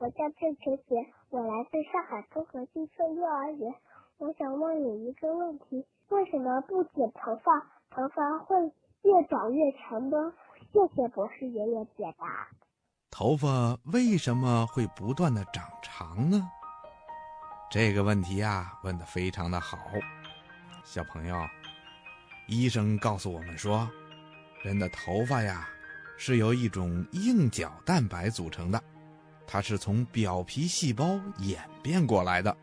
我叫郑晨杰，我来自上海综合新村幼儿园。我想问你一个问题：为什么不剪头发，头发会越长越长呢？谢谢博士爷爷解答。头发为什么会不断的长长呢？这个问题呀，问的非常的好。小朋友，医生告诉我们说，人的头发呀，是由一种硬角蛋白组成的。它是从表皮细胞演变过来的，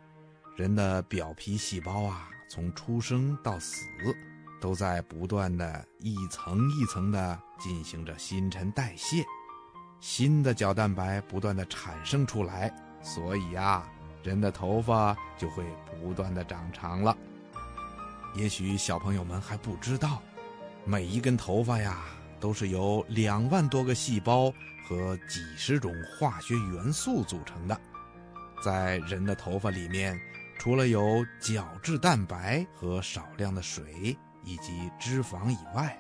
人的表皮细胞啊，从出生到死，都在不断的一层一层的进行着新陈代谢，新的角蛋白不断的产生出来，所以啊，人的头发就会不断的长长了。也许小朋友们还不知道，每一根头发呀，都是由两万多个细胞。和几十种化学元素组成的，在人的头发里面，除了有角质蛋白和少量的水以及脂肪以外，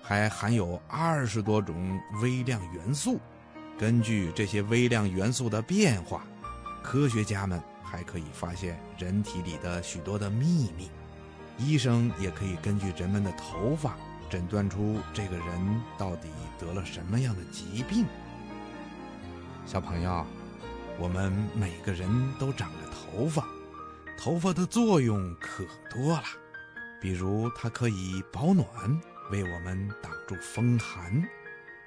还含有二十多种微量元素。根据这些微量元素的变化，科学家们还可以发现人体里的许多的秘密。医生也可以根据人们的头发诊断出这个人到底得了什么样的疾病。小朋友，我们每个人都长着头发，头发的作用可多了。比如，它可以保暖，为我们挡住风寒。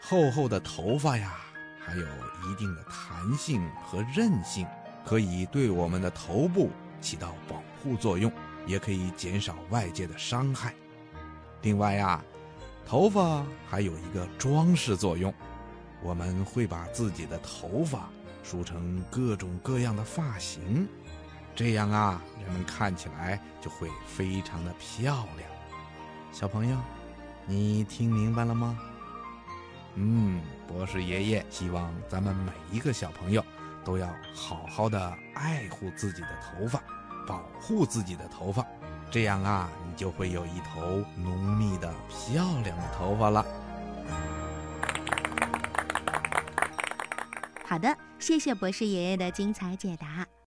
厚厚的头发呀，还有一定的弹性和韧性，可以对我们的头部起到保护作用，也可以减少外界的伤害。另外呀，头发还有一个装饰作用。我们会把自己的头发梳成各种各样的发型，这样啊，人们看起来就会非常的漂亮。小朋友，你听明白了吗？嗯，博士爷爷希望咱们每一个小朋友都要好好的爱护自己的头发，保护自己的头发，这样啊，你就会有一头浓密的漂亮的头发了。好的，谢谢博士爷爷的精彩解答。